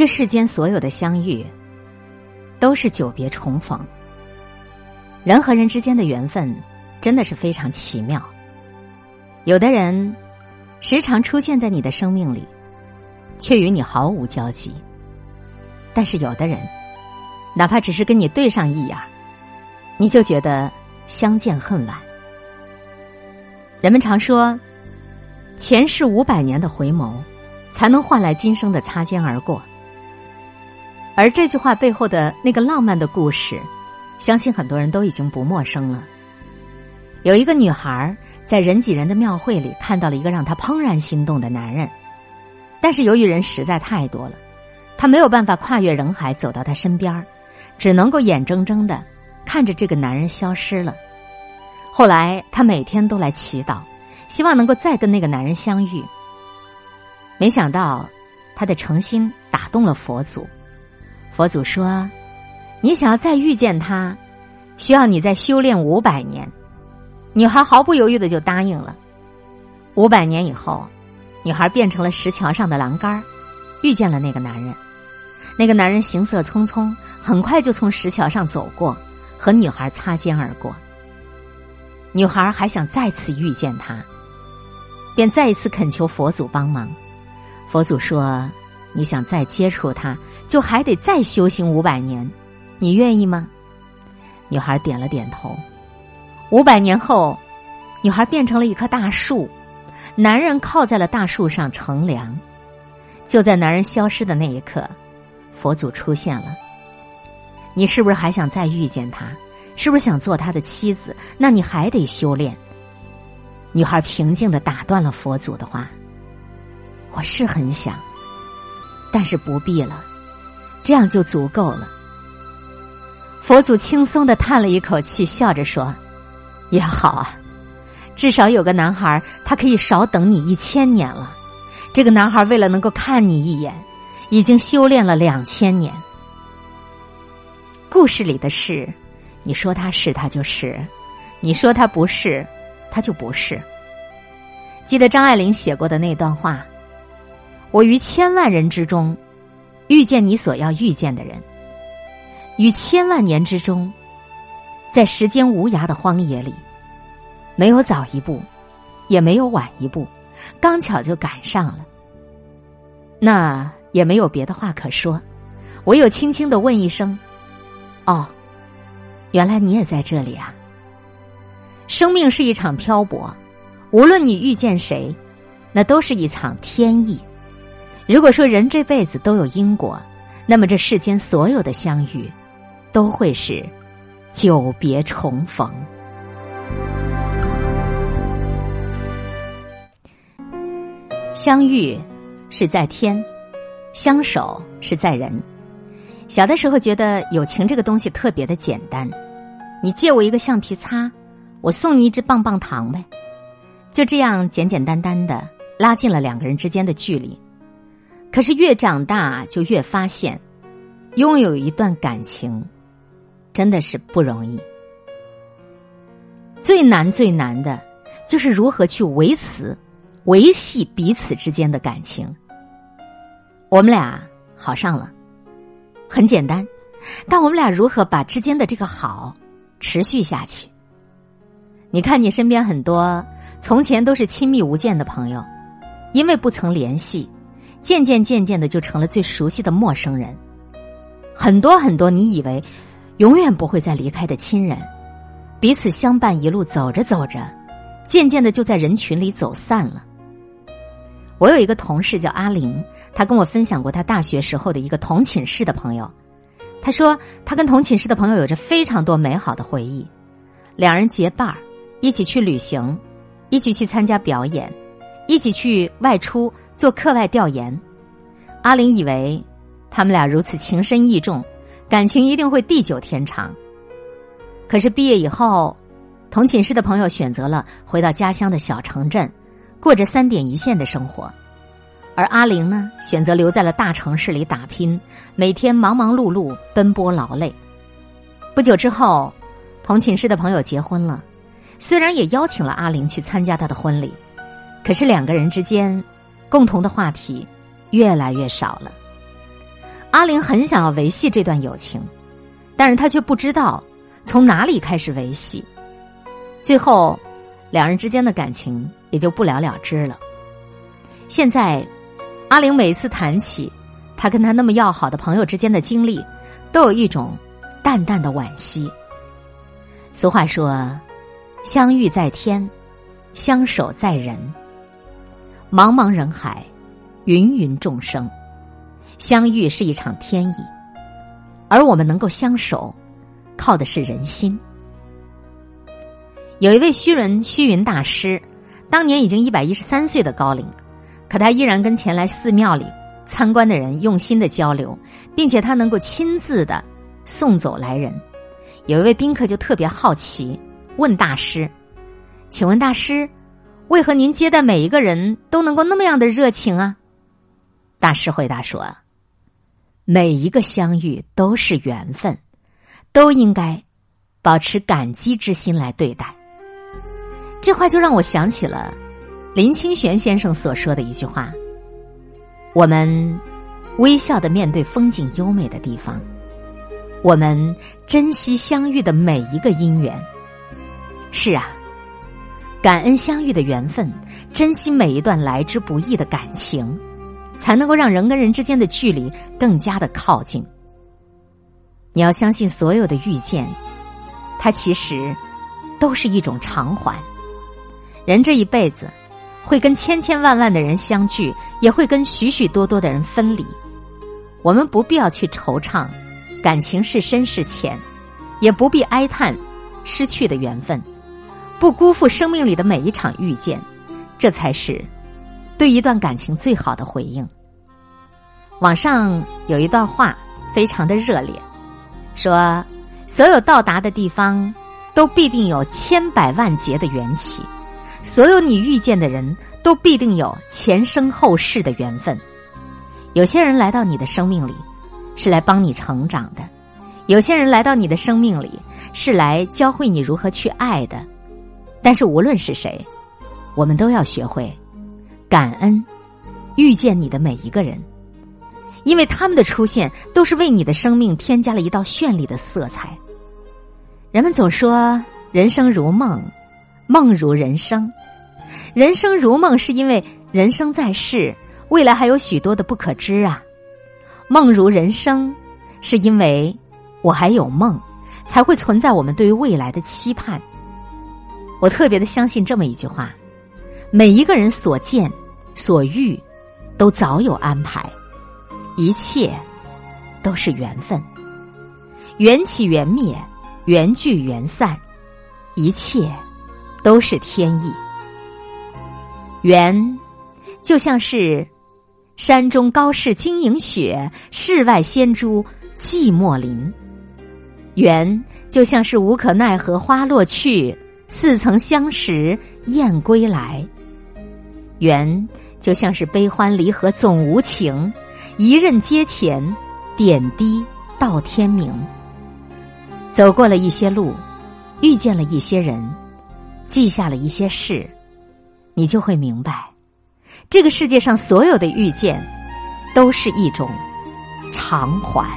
这世间所有的相遇，都是久别重逢。人和人之间的缘分，真的是非常奇妙。有的人时常出现在你的生命里，却与你毫无交集；但是有的人，哪怕只是跟你对上一眼，你就觉得相见恨晚。人们常说，前世五百年的回眸，才能换来今生的擦肩而过。而这句话背后的那个浪漫的故事，相信很多人都已经不陌生了。有一个女孩在人挤人的庙会里看到了一个让她怦然心动的男人，但是由于人实在太多了，她没有办法跨越人海走到他身边只能够眼睁睁的看着这个男人消失了。后来她每天都来祈祷，希望能够再跟那个男人相遇。没想到她的诚心打动了佛祖。佛祖说：“你想要再遇见他，需要你再修炼五百年。”女孩毫不犹豫的就答应了。五百年以后，女孩变成了石桥上的栏杆遇见了那个男人。那个男人行色匆匆，很快就从石桥上走过，和女孩擦肩而过。女孩还想再次遇见他，便再一次恳求佛祖帮忙。佛祖说：“你想再接触他？”就还得再修行五百年，你愿意吗？女孩点了点头。五百年后，女孩变成了一棵大树，男人靠在了大树上乘凉。就在男人消失的那一刻，佛祖出现了。你是不是还想再遇见他？是不是想做他的妻子？那你还得修炼。女孩平静的打断了佛祖的话：“我是很想，但是不必了。”这样就足够了。佛祖轻松的叹了一口气，笑着说：“也好啊，至少有个男孩，他可以少等你一千年了。这个男孩为了能够看你一眼，已经修炼了两千年。故事里的事，你说他是他就是，你说他不是，他就不是。记得张爱玲写过的那段话：我于千万人之中。”遇见你所要遇见的人，于千万年之中，在时间无涯的荒野里，没有早一步，也没有晚一步，刚巧就赶上了。那也没有别的话可说，唯有轻轻的问一声：“哦，原来你也在这里啊！”生命是一场漂泊，无论你遇见谁，那都是一场天意。如果说人这辈子都有因果，那么这世间所有的相遇，都会是久别重逢。相遇是在天，相守是在人。小的时候觉得友情这个东西特别的简单，你借我一个橡皮擦，我送你一支棒棒糖呗，就这样简简单单的拉近了两个人之间的距离。可是越长大，就越发现，拥有一段感情，真的是不容易。最难最难的，就是如何去维持、维系彼此之间的感情。我们俩好上了，很简单，但我们俩如何把之间的这个好持续下去？你看，你身边很多从前都是亲密无间的朋友，因为不曾联系。渐渐渐渐的，就成了最熟悉的陌生人。很多很多，你以为永远不会再离开的亲人，彼此相伴一路走着走着，渐渐的就在人群里走散了。我有一个同事叫阿玲，她跟我分享过她大学时候的一个同寝室的朋友。她说，她跟同寝室的朋友有着非常多美好的回忆，两人结伴儿一起去旅行，一起去参加表演，一起去外出。做课外调研，阿玲以为他们俩如此情深意重，感情一定会地久天长。可是毕业以后，同寝室的朋友选择了回到家乡的小城镇，过着三点一线的生活，而阿玲呢，选择留在了大城市里打拼，每天忙忙碌碌，奔波劳累。不久之后，同寝室的朋友结婚了，虽然也邀请了阿玲去参加他的婚礼，可是两个人之间。共同的话题越来越少了。阿玲很想要维系这段友情，但是她却不知道从哪里开始维系。最后，两人之间的感情也就不了了之了。现在，阿玲每次谈起她跟她那么要好的朋友之间的经历，都有一种淡淡的惋惜。俗话说：“相遇在天，相守在人。茫茫人海，芸芸众生。”相遇是一场天意，而我们能够相守，靠的是人心。有一位虚人虚云大师，当年已经一百一十三岁的高龄，可他依然跟前来寺庙里参观的人用心的交流，并且他能够亲自的送走来人。有一位宾客就特别好奇，问大师：“请问大师，为何您接待每一个人都能够那么样的热情啊？”大师回答说。每一个相遇都是缘分，都应该保持感激之心来对待。这话就让我想起了林清玄先生所说的一句话：“我们微笑的面对风景优美的地方，我们珍惜相遇的每一个因缘。”是啊，感恩相遇的缘分，珍惜每一段来之不易的感情。才能够让人跟人之间的距离更加的靠近。你要相信，所有的遇见，它其实都是一种偿还。人这一辈子会跟千千万万的人相聚，也会跟许许多多的人分离。我们不必要去惆怅感情是深是浅，也不必哀叹失去的缘分，不辜负生命里的每一场遇见，这才是。对一段感情最好的回应。网上有一段话非常的热烈，说：所有到达的地方，都必定有千百万劫的缘起；所有你遇见的人都必定有前生后世的缘分。有些人来到你的生命里，是来帮你成长的；有些人来到你的生命里，是来教会你如何去爱的。但是无论是谁，我们都要学会。感恩遇见你的每一个人，因为他们的出现都是为你的生命添加了一道绚丽的色彩。人们总说人生如梦，梦如人生。人生如梦，是因为人生在世，未来还有许多的不可知啊。梦如人生，是因为我还有梦，才会存在我们对于未来的期盼。我特别的相信这么一句话。每一个人所见、所遇，都早有安排，一切都是缘分。缘起缘灭，缘聚缘散，一切都是天意。缘就像是山中高士晶莹雪，世外仙珠寂寞林。缘就像是无可奈何花落去，似曾相识燕归来。缘就像是悲欢离合总无情，一任阶前，点滴到天明。走过了一些路，遇见了一些人，记下了一些事，你就会明白，这个世界上所有的遇见，都是一种偿还。